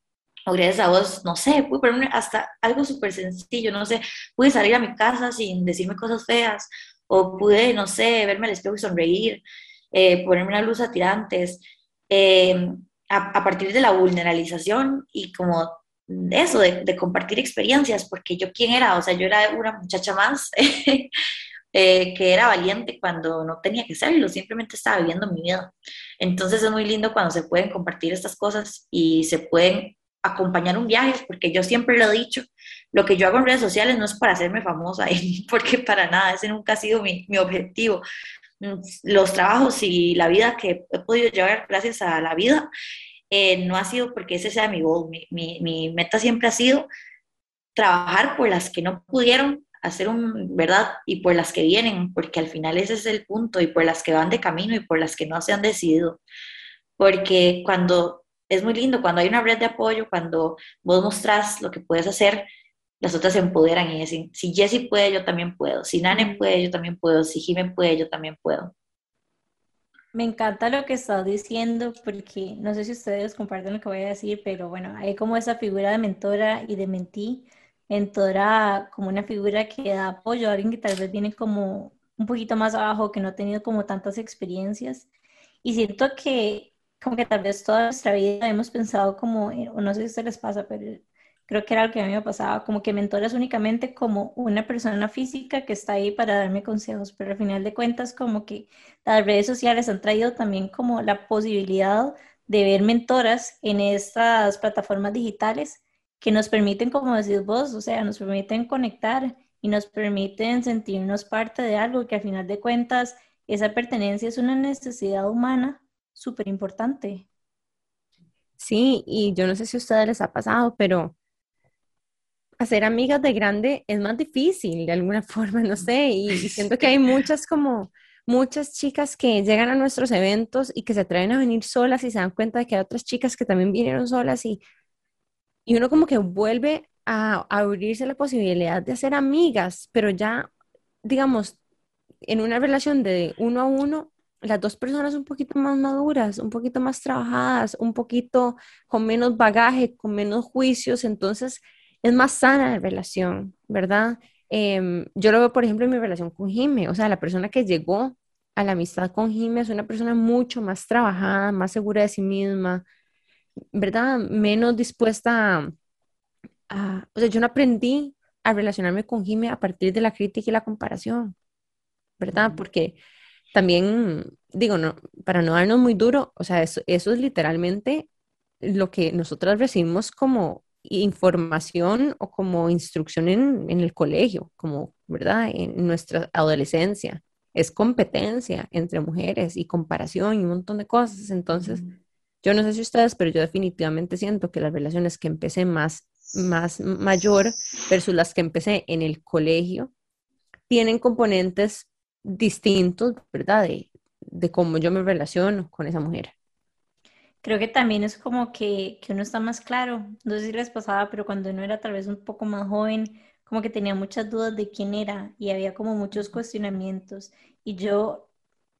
o gracias a vos, no sé, pude ponerme hasta algo súper sencillo, no sé, pude salir a mi casa sin decirme cosas feas, o pude, no sé, verme al espejo y sonreír, eh, ponerme una luz a tirantes, eh, a, a, partir de la vulneralización y como eso, de, compartir experiencias, porque yo quién era, o sea, yo era una muchacha más eh, que era valiente cuando no tenía que serlo, simplemente estaba viviendo mi vida. Entonces es muy lindo cuando se pueden compartir estas cosas y se pueden acompañar un viaje, porque yo siempre lo he dicho, lo que yo hago en redes sociales no es para hacerme famosa, porque para nada, ese nunca ha sido mi, mi objetivo. Mm, los trabajos y la vida que he podido llevar gracias a la vida eh, no ha sido porque ese sea mi goal. Mi, mi, meta siempre ha sido trabajar por las que no pudieron hacer un, ¿verdad? Y por las que vienen, porque al final ese es el punto, y por las que van de camino y por las que no se han decidido. Porque cuando es muy lindo, cuando hay una red de apoyo, cuando vos mostrás lo que puedes hacer, las otras se empoderan y dicen, si Jessie puede, yo también puedo, si Nane puede, yo también puedo, si Jimen puede, yo también puedo. Me encanta lo que estás diciendo porque no sé si ustedes comparten lo que voy a decir, pero bueno, hay como esa figura de mentora y de mentí. Mentora como una figura que da apoyo a alguien que tal vez viene como un poquito más abajo, que no ha tenido como tantas experiencias. y siento que como que tal vez toda nuestra vida hemos pensado como, o no sé si a ustedes les pasa, pero creo que era lo que a mí me pasaba, como que mentoras únicamente como una persona física que está ahí para darme consejos, pero al final de cuentas como que las redes sociales han traído también como la posibilidad de ver mentoras en estas plataformas digitales que nos permiten, como decís vos, o sea, nos permiten conectar y nos permiten sentirnos parte de algo que al final de cuentas esa pertenencia es una necesidad humana súper importante. Sí, y yo no sé si a ustedes les ha pasado, pero hacer amigas de grande es más difícil de alguna forma, no sé, y, siento que hay muchas como muchas chicas que llegan a nuestros eventos y que se atreven a venir solas y se dan cuenta de que hay otras chicas que también vinieron solas y, y uno como que vuelve a, a abrirse la posibilidad de hacer amigas, pero ya, digamos, en una relación de uno a uno, las dos personas un poquito más maduras, un poquito más trabajadas, un poquito con menos bagaje, con menos juicios, entonces es más sana la relación, ¿verdad? Em, yo lo veo, por ejemplo, en mi relación con Jime, o sea, la persona que llegó a la amistad con Jime es una persona mucho más trabajada, más segura de sí misma, ¿verdad? Menos dispuesta a, o sea, yo no aprendí a relacionarme con Jime a partir de la crítica y la comparación, ¿verdad? Porque también, digo, no, para no darnos muy duro, o sea, eso, eso es literalmente lo que nosotras recibimos como información o como instrucción en, en, el colegio, como, ¿verdad? En nuestra adolescencia. Es competencia entre mujeres y comparación y un montón de cosas. Entonces, yo no sé si ustedes, pero yo definitivamente siento que las relaciones que empecé más, más mayor versus las que empecé en el colegio tienen componentes distintos, ¿verdad? De, de cómo yo me relaciono con esa mujer creo que también es como que, que, uno está más claro. No sé si les pasaba, pero cuando uno era tal vez un poco más joven, como que tenía muchas dudas de quién era y había como muchos cuestionamientos. Y yo,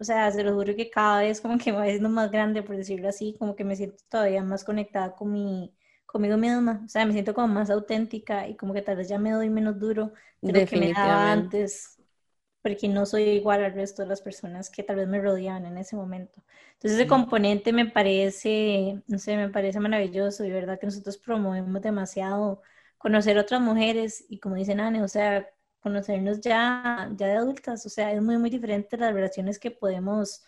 o sea, se lo juro que cada vez como que me voy siendo más grande, por decirlo así, como que me siento todavía más conectada con mi, conmigo misma. O sea, me siento como más auténtica y como que tal vez ya me doy menos duro de lo que me daba antes porque no soy igual al resto de las personas que tal vez me rodeaban en ese momento. Entonces ese componente me parece, no sé, me parece maravilloso y verdad que nosotros promovemos demasiado conocer otras mujeres y como dicen Anne, o sea, conocernos ya, ya de adultas, o sea, es muy, muy diferente las relaciones que podemos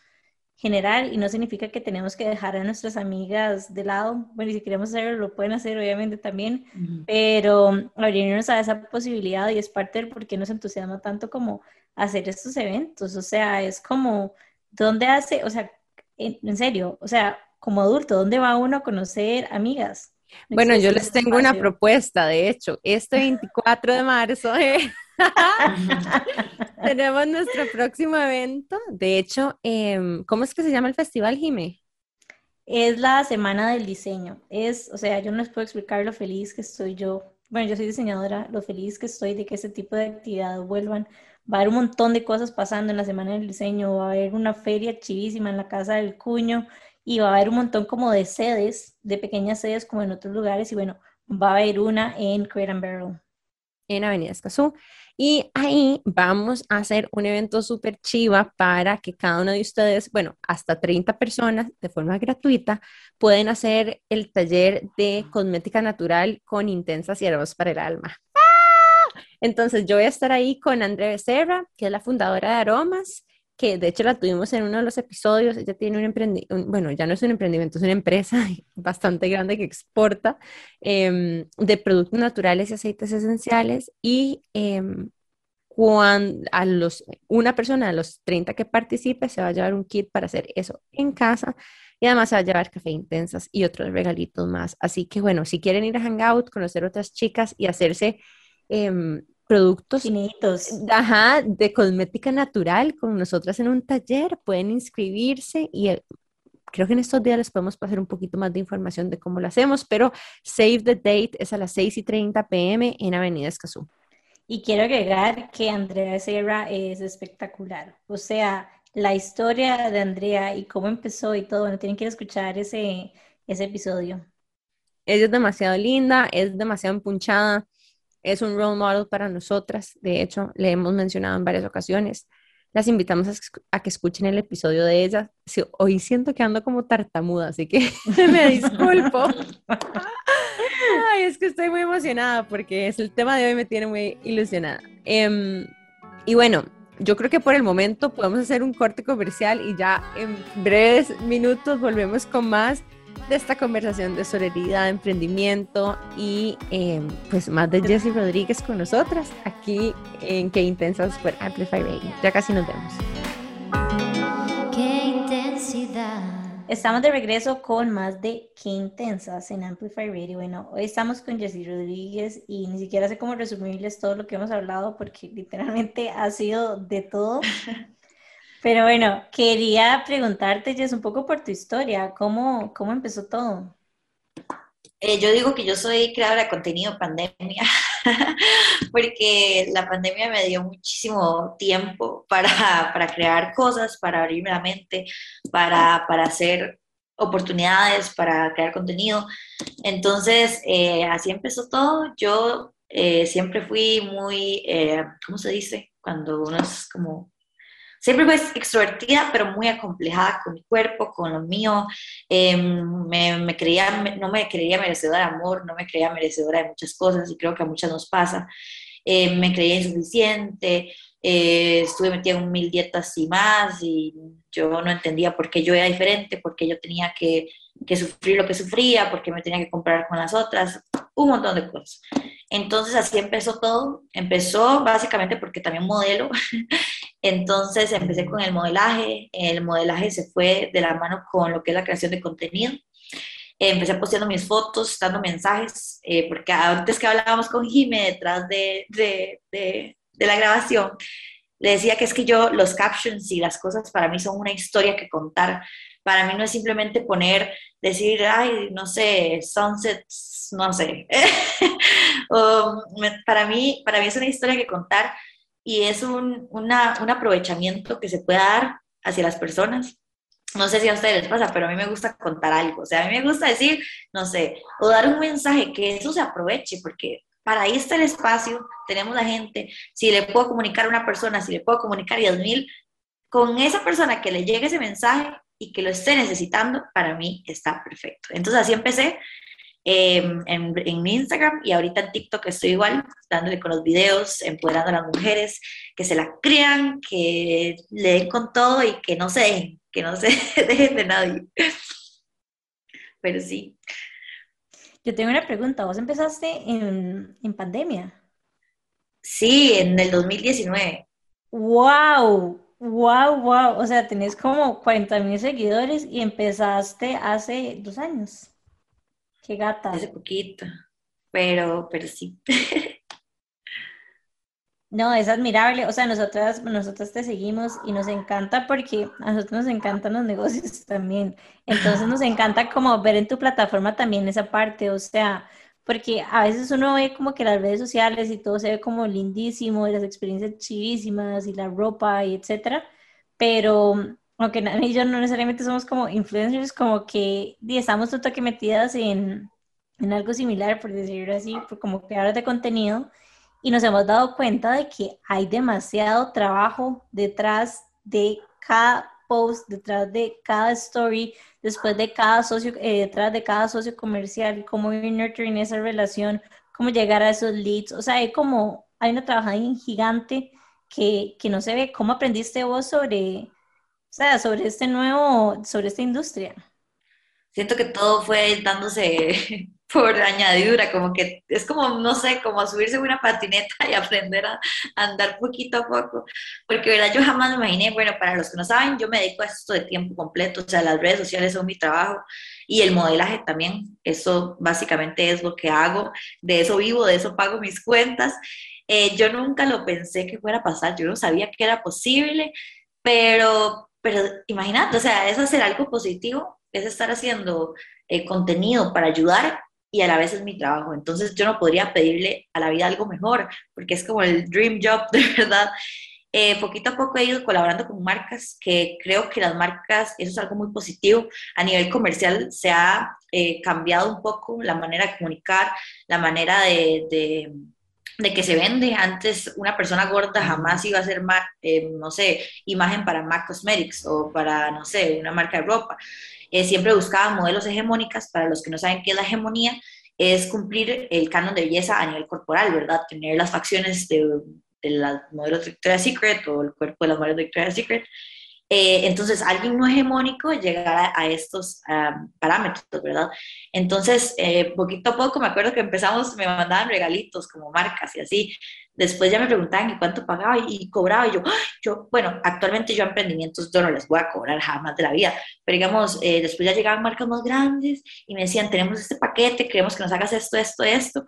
generar y no significa que tenemos que dejar a nuestras amigas de lado. Bueno, y si queremos hacerlo, lo pueden hacer obviamente también, pero abrirnos a esa posibilidad y es parte del por qué nos entusiasma tanto como hacer estos eventos. O sea, es como, ¿dónde hace? O sea, en, serio, o sea, como adulto, ¿dónde va uno a conocer amigas? bueno, yo les tengo una propuesta, de hecho, este 24 de marzo. Eh, Tenemos nuestro próximo evento. De hecho, em, ¿cómo es que se llama el festival, Jime? Es la Semana del Diseño. Es, o sea, yo no les puedo explicar lo feliz que estoy yo. Bueno, yo soy diseñadora, lo feliz que estoy de que ese tipo de actividades vuelvan. Va a haber un montón de cosas pasando en la Semana del Diseño. Va a haber una feria chivísima en la Casa del Cuño y va a haber un montón como de sedes, de pequeñas sedes como en otros lugares. Y bueno, va a haber una en Crate and Barrel. En Avenida Escazú. Y ahí vamos a hacer un evento súper chiva para que cada uno de ustedes, bueno, hasta 30 personas de forma gratuita, pueden hacer el taller de cosmética natural con intensas hierbas para el alma. Entonces yo voy a estar ahí con Andrea Becerra, que es la fundadora de Aromas, que de hecho la tuvimos en uno de los episodios, ella tiene un emprendimiento, bueno, ya no es un emprendimiento, es una empresa bastante grande que exporta em, de productos naturales y aceites esenciales y em, a los, una persona de los 30 que participe se va a llevar un kit para hacer eso en casa y además se va a llevar café intensas y otros regalitos más. Así que bueno, si quieren ir a Hangout, conocer otras chicas y hacerse... Eh, productos ajá, de cosmética natural con nosotras en un taller, pueden inscribirse y eh, creo que en estos días les podemos pasar un poquito más de información de cómo lo hacemos, pero save the date es a las 6 y 30 pm en Avenida Escazú. Y quiero agregar que Andrea Serra es espectacular. O sea, la historia de Andrea y cómo empezó y todo, bueno, tienen que escuchar ese, ese episodio. Ella es demasiado linda, es demasiado empunchada es un role model para nosotras. De hecho, le hemos mencionado en varias ocasiones. las invitamos a, que escuchen el episodio de ella. hoy siento que ando como tartamuda, así que me disculpo. Ay, es que estoy muy emocionada porque es el tema de hoy me tiene muy ilusionada. Em, y bueno, yo creo que por el momento podemos hacer un corte comercial y ya en breves minutos volvemos con más de esta conversación de sororidad, emprendimiento y em, pues más de Jessie Rodríguez con nosotras aquí en Qué Intensas por Amplify Radio. Ya casi nos vemos. Qué intensidad. Estamos de regreso con más de Qué Intensas en Amplify Radio. Bueno, hoy estamos con Jessie Rodríguez y ni siquiera sé cómo resumirles todo lo que hemos hablado porque literalmente ha sido de todo. Pero bueno, quería preguntarte, Jess, un poco por tu historia. ¿Cómo, cómo empezó todo? Eh, yo digo que yo soy creadora de contenido pandemia, porque la pandemia me dio muchísimo tiempo para, para crear cosas, para abrirme la mente, para, para hacer oportunidades, para crear contenido. Entonces, eh, así empezó todo. Yo eh, siempre fui muy, ¿cómo se dice? Cuando uno es como Siempre fui extrovertida, pero muy acomplejada con mi cuerpo, con lo mío. Em, me, creía, no me creía merecedora de amor, no me creía merecedora de muchas cosas y creo que a muchas nos pasa. Em, me creía insuficiente, eh, estuve metida en mil dietas y más y yo no entendía por qué yo era diferente, por qué yo tenía que, que sufrir lo que sufría, por qué me tenía que comparar con las otras, un montón de cosas. Entonces así empezó todo. Empezó básicamente porque también modelo. Entonces empecé con el modelaje. El modelaje se fue de la mano con lo que es la creación de contenido. Empecé posteando mis fotos, dando mensajes, eh, porque antes que hablábamos con Jime detrás de, de, de, de la grabación, le decía que es que yo, los captions y las cosas para mí son una historia que contar. Para mí no es simplemente poner, decir, ay, no sé, sunsets, no sé. para, mí, para mí es una historia que contar y es un, una, un aprovechamiento que se puede dar hacia las personas. No sé si a ustedes les pasa, pero a mí me gusta contar algo. O sea, a mí me gusta decir, no sé, o dar un mensaje que eso se aproveche, porque para ahí está el espacio, tenemos la gente. Si le puedo comunicar a una persona, si le puedo comunicar a mil, con esa persona que le llegue ese mensaje y que lo esté necesitando, para mí está perfecto. Entonces así empecé em, en, en, mi Instagram y ahorita en TikTok estoy igual, dándole con los videos, empoderando a las mujeres, que se la crean, que le den con todo y que no se dejen, que no se dejen de nadie. Pero sí. Yo tengo una pregunta, ¿vos empezaste en, en pandemia? Sí, en el 2019. ¡Wow! Wow, wow. O sea, tenés como 40 mil seguidores y empezaste hace dos años. Qué gata. Hace poquito, pero, pero sí. No, es admirable. O sea, nosotras, nosotras te seguimos y nos encanta porque a nosotros nos encantan los negocios también. Entonces nos encanta como ver en tu plataforma también esa parte. O sea, porque a veces uno ve como que las redes sociales y todo se ve como lindísimo y las experiencias chivísimas y la ropa y etcétera, pero aunque Nani y yo no necesariamente somos como influencers, como que estamos todo que metidas en, en algo similar, por decirlo así, como creadores de contenido, y nos hemos dado cuenta de que hay demasiado trabajo detrás de cada post, detrás de cada story, después de cada socio, eh, detrás de cada socio comercial, cómo ir nurturing esa relación, cómo llegar a esos leads. O sea, hay como, hay una trabajada gigante que, que no se ve. ¿Cómo aprendiste vos sobre, sea, sobre este nuevo, sobre esta industria? Siento que todo fue dándose por añadidura, como que es como, no sé, como subirse una patineta y aprender a, andar poquito a poco, porque verdad yo jamás me imaginé, bueno, para los que no saben, yo me dedico a esto de tiempo completo, o sea, las redes sociales son mi trabajo y el modelaje también, eso básicamente es lo que hago, de eso vivo, de eso pago mis cuentas. Eh, yo nunca lo pensé que fuera a pasar, yo no sabía que era posible, pero, pero imagínate, o sea, es hacer algo positivo, es estar haciendo eh, contenido para ayudar y a la vez es mi trabajo. Entonces yo no podría pedirle a la vida algo mejor, porque es como el dream job, de verdad. Eh, poquito a poco he ido colaborando con marcas que creo que las marcas, eso es algo muy positivo. A nivel comercial se ha eh, cambiado un poco la manera de comunicar, la manera de, de que se vende. Antes una persona gorda jamás iba a ser, eh, no sé, imagen para MAC Cosmetics o para, no sé, una marca de ropa. Eh, siempre buscaban modelos hegemónicas. Para los que no saben qué es la hegemonía, es cumplir el canon de belleza a nivel corporal, ¿verdad? Tener las facciones de, de las modelos de Victoria's Secret o el cuerpo de las modelos de Victoria's Secret. Eh, entonces, alguien no hegemónico llegará a, estos parámetros, ¿verdad? Entonces, eh, poquito a poco me acuerdo que empezamos, me mandaban regalitos como marcas y así. Después ya me preguntaban cuánto pagaba y, cobraba. Y yo, yo, bueno, actualmente yo emprendimientos yo no les voy a cobrar jamás de la vida. Pero digamos, eh, después ya llegaban marcas más grandes y me decían, tenemos este paquete, queremos que nos hagas esto, esto, esto.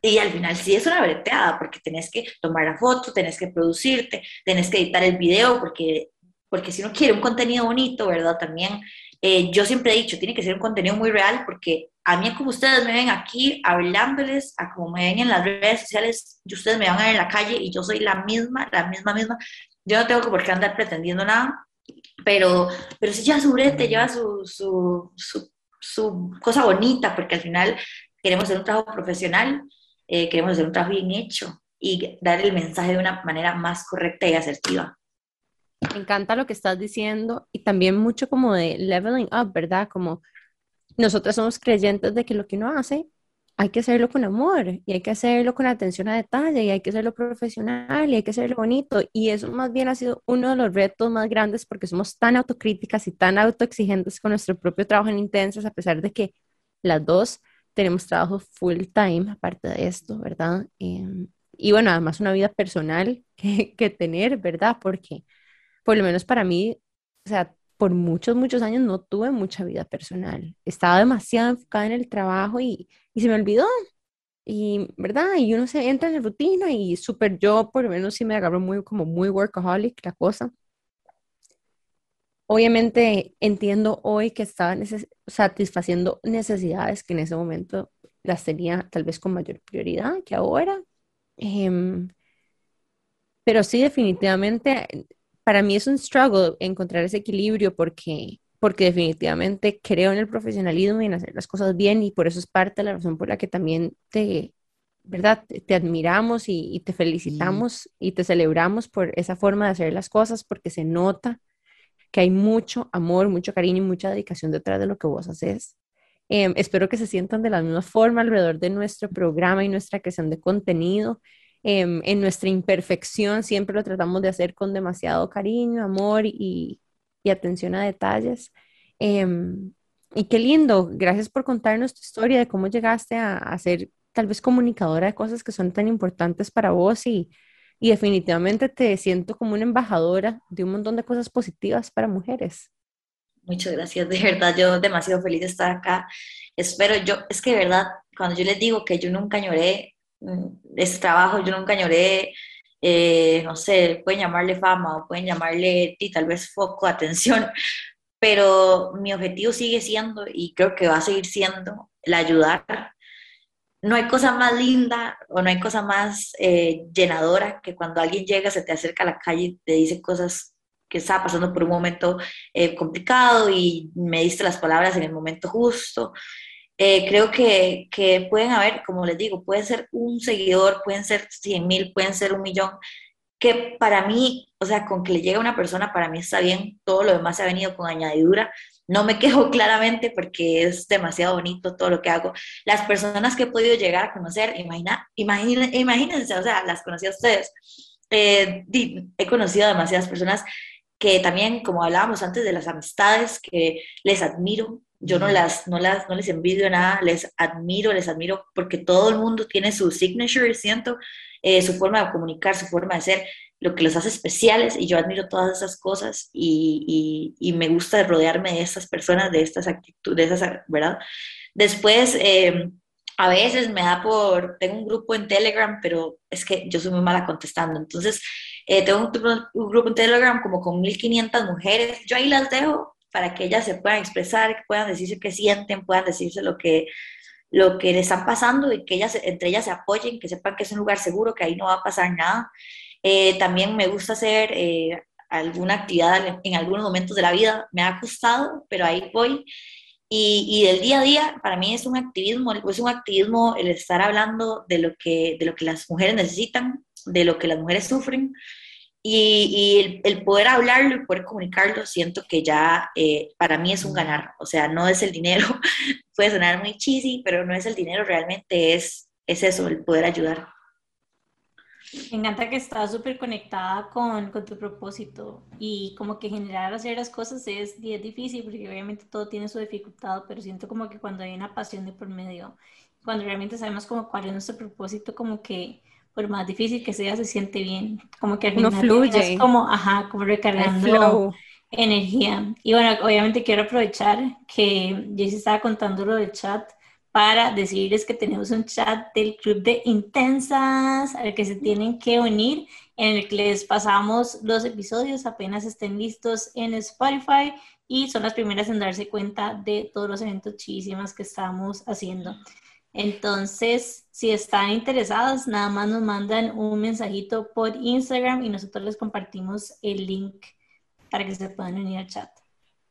Y al final sí es una breteada porque tenés que tomar la foto, tenés que producirte, tenés que editar el video porque porque si uno quiere un contenido bonito, ¿verdad? También eh, yo siempre he dicho, tiene que ser un contenido muy real, porque a mí como ustedes me ven aquí hablándoles, a como me ven en las redes sociales, y ustedes me van a ver en la calle y yo soy la misma, la misma, misma. Yo no tengo por qué andar pretendiendo nada, pero, pero sí ya su brete, lleva su, su, su, su, cosa bonita, porque al final queremos hacer un trabajo profesional, eh, queremos hacer un trabajo bien hecho y dar el mensaje de una manera más correcta y asertiva. Me encanta lo que estás diciendo y también mucho como de leveling up, ¿verdad? Como nosotros somos creyentes de que lo que uno hace hay que hacerlo con amor y hay que hacerlo con atención a detalle y hay que hacerlo profesional y hay que hacerlo bonito. Y eso más bien ha sido uno de los retos más grandes porque somos tan autocríticas y tan autoexigentes con nuestro propio trabajo en Intensas, a pesar de que las dos tenemos trabajo full time aparte de esto, ¿verdad? Em, y bueno, además una vida personal que, que tener, ¿verdad? Porque por lo menos para mí, o sea, por muchos, muchos años no tuve mucha vida personal. Estaba demasiado enfocada en el trabajo y, y se me olvidó. Y, ¿verdad? Y uno se entra en la rutina y súper yo, por lo menos sí me agarro muy, como muy workaholic la cosa. Obviamente entiendo hoy que estaba satisfaciendo necesidades que en ese momento las tenía tal vez con mayor prioridad que ahora. Em, pero sí, definitivamente para mí es un struggle encontrar ese equilibrio porque, porque definitivamente creo en el profesionalismo y en hacer las cosas bien y por eso es parte de la razón por la que también te, ¿verdad? Te, admiramos y, te felicitamos y te celebramos por esa forma de hacer las cosas porque se nota que hay mucho amor, mucho cariño y mucha dedicación detrás de lo que vos haces. Em, espero que se sientan de la misma forma alrededor de nuestro programa y nuestra creación de contenido. Em, en nuestra imperfección siempre lo tratamos de hacer con demasiado cariño, amor y, atención a detalles. Em, y qué lindo, gracias por contarnos tu historia de cómo llegaste a, ser tal vez comunicadora de cosas que son tan importantes para vos y, y definitivamente te siento como una embajadora de un montón de cosas positivas para mujeres. Muchas gracias, de verdad, yo demasiado feliz de estar acá. Espero, yo, es que de verdad, cuando yo les digo que yo nunca lloré ese trabajo yo nunca añoré, eh, no sé, pueden llamarle fama o pueden llamarle y tal vez foco, atención, pero mi objetivo sigue siendo y creo que va a seguir siendo el ayudar. No hay cosa más linda o no hay cosa más eh, llenadora que cuando alguien llega, se te acerca a la calle y te dice cosas que está pasando por un momento eh, complicado y me diste las palabras en el momento justo. Eh, creo que, que, pueden haber, como les digo, puede ser un seguidor, pueden ser 100 mil, pueden ser un millón, que para mí, o sea, con que le llegue a una persona, para mí está bien, todo lo demás ha venido con añadidura. No me quejo claramente porque es demasiado bonito todo lo que hago. Las personas que he podido llegar a conocer, imagina, imagínense, o sea, las conocí a ustedes. Eh, he conocido a demasiadas personas que también, como hablábamos antes de las amistades, que les admiro, yo no las, no las, no les envidio nada, les admiro, les admiro porque todo el mundo tiene su signature, siento, eh, su forma de comunicar, su forma de ser, lo que los hace especiales y yo admiro todas esas cosas y, y, me gusta rodearme de estas personas, de estas actitudes, de esas, ¿verdad? Después, eh, a veces me da por, tengo un grupo en Telegram, pero es que yo soy muy mala contestando, entonces eh, tengo un, un, grupo en Telegram como con 1500 mujeres, yo ahí las dejo para que ellas se puedan expresar, que puedan decirse qué sienten, puedan decirse lo que, lo que le están pasando y que ellas, entre ellas se apoyen, que sepan que es un lugar seguro, que ahí no va a pasar nada. Eh, también me gusta hacer eh, alguna actividad en, algunos momentos de la vida, me ha costado, pero ahí voy. Y, del día a día, para mí es un activismo, es un activismo el estar hablando de lo que, de lo que las mujeres necesitan, de lo que las mujeres sufren, y, el, poder hablarlo y poder comunicarlo, siento que ya eh, para mí es un ganar. O sea, no es el dinero, puede sonar muy cheesy, pero no es el dinero, realmente es, es eso, el poder ayudar. Me encanta que estás súper conectada con, con, tu propósito y como que generar hacer las cosas es, es difícil porque obviamente todo tiene su dificultad, pero siento como que cuando hay una pasión de por medio, cuando realmente sabemos como cuál es nuestro propósito, como que por más difícil que sea, se siente bien, como que al final fluye. Es como, ajá, como recargando energía. Y bueno, obviamente quiero aprovechar que Jessy estaba contando lo del chat para decirles que tenemos un chat del Club de Intensas al que se tienen que unir, en el que les pasamos los episodios apenas estén listos en Spotify y son las primeras en darse cuenta de todos los eventos chidísimas que estamos haciendo. Entonces, si están interesadas, nada más nos mandan un mensajito por Instagram y nosotros les compartimos el link para que se puedan unir al chat.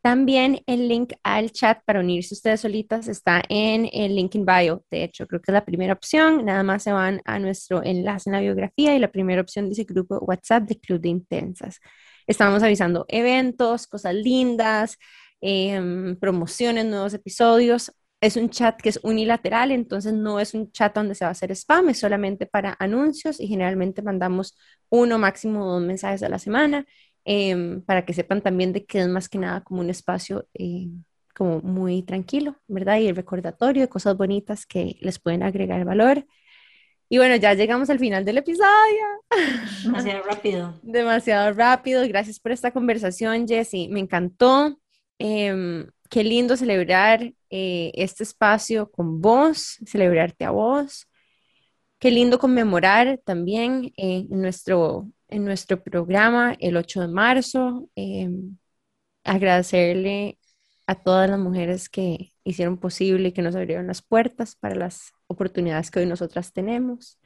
También el link al chat para unirse ustedes solitas está en el link in bio. De hecho, creo que es la primera opción. Nada más se van a nuestro enlace en la biografía y la primera opción dice grupo WhatsApp de Club de Intensas. Estamos avisando eventos, cosas lindas, em, promociones, nuevos episodios. Es un chat que es unilateral, entonces no es un chat donde se va a hacer spam, es solamente para anuncios y generalmente mandamos uno, máximo dos mensajes a la semana Em, para que sepan también de que es más que nada como un espacio eh, como muy tranquilo, ¿verdad? Y el recordatorio de cosas bonitas que les pueden agregar valor. Y bueno, ya llegamos al final del episodio. Demasiado rápido. Demasiado rápido. Gracias por esta conversación, Jessie. Me encantó. Em, qué lindo celebrar eh, este espacio con vos, celebrarte a vos. Qué lindo conmemorar también eh, nuestro en nuestro programa el 8 de marzo. Em, agradecerle a todas las mujeres que hicieron posible y que nos abrieron las puertas para las oportunidades que hoy nosotras tenemos.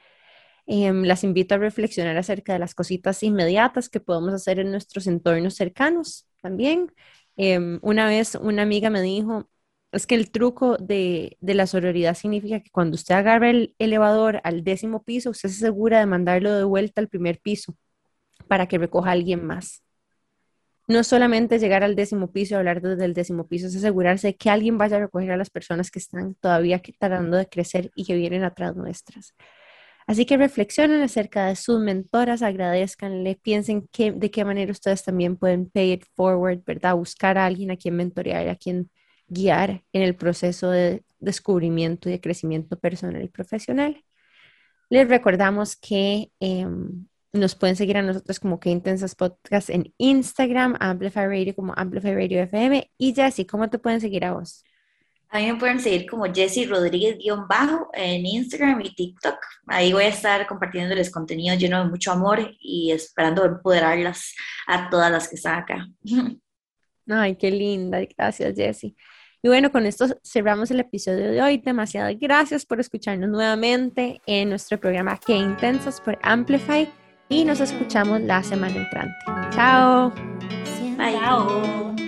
Em, las invito a reflexionar acerca de las cositas inmediatas que podemos hacer en nuestros entornos cercanos también. Em, una vez una amiga me dijo, es que el truco de, de, la sororidad significa que cuando usted agarra el elevador al décimo piso, usted se asegura de mandarlo de vuelta al primer piso para que recoja a alguien más. No solamente llegar al décimo piso y hablar desde el décimo piso, es asegurarse de que alguien vaya a recoger a las personas que están todavía tratando de crecer y que vienen atrás nuestras. Así que reflexionen acerca de sus mentoras, agradezcanle, piensen que, de qué manera ustedes también pueden pay it forward, ¿verdad? Buscar a alguien a quien mentorear, a quien guiar en el proceso de descubrimiento y de crecimiento personal y profesional. Les recordamos que em, nos pueden seguir a nosotros como que Intensas Podcast en Instagram, Amplify Radio como Amplify Radio FM. Y Jessy, ¿cómo te pueden seguir a vos? A mí me pueden seguir como Jessy Rodríguez-bajo en Instagram y TikTok. Ahí voy a estar compartiéndoles contenido lleno de mucho amor y esperando empoderarlas a todas las que están acá. Ay, qué linda. Gracias, Jessy. Y bueno, con esto cerramos el episodio de hoy. Demasiadas gracias por escucharnos nuevamente en nuestro programa Que Intensas por Amplify y nos escuchamos la semana entrante. Chao. Bye. Chao.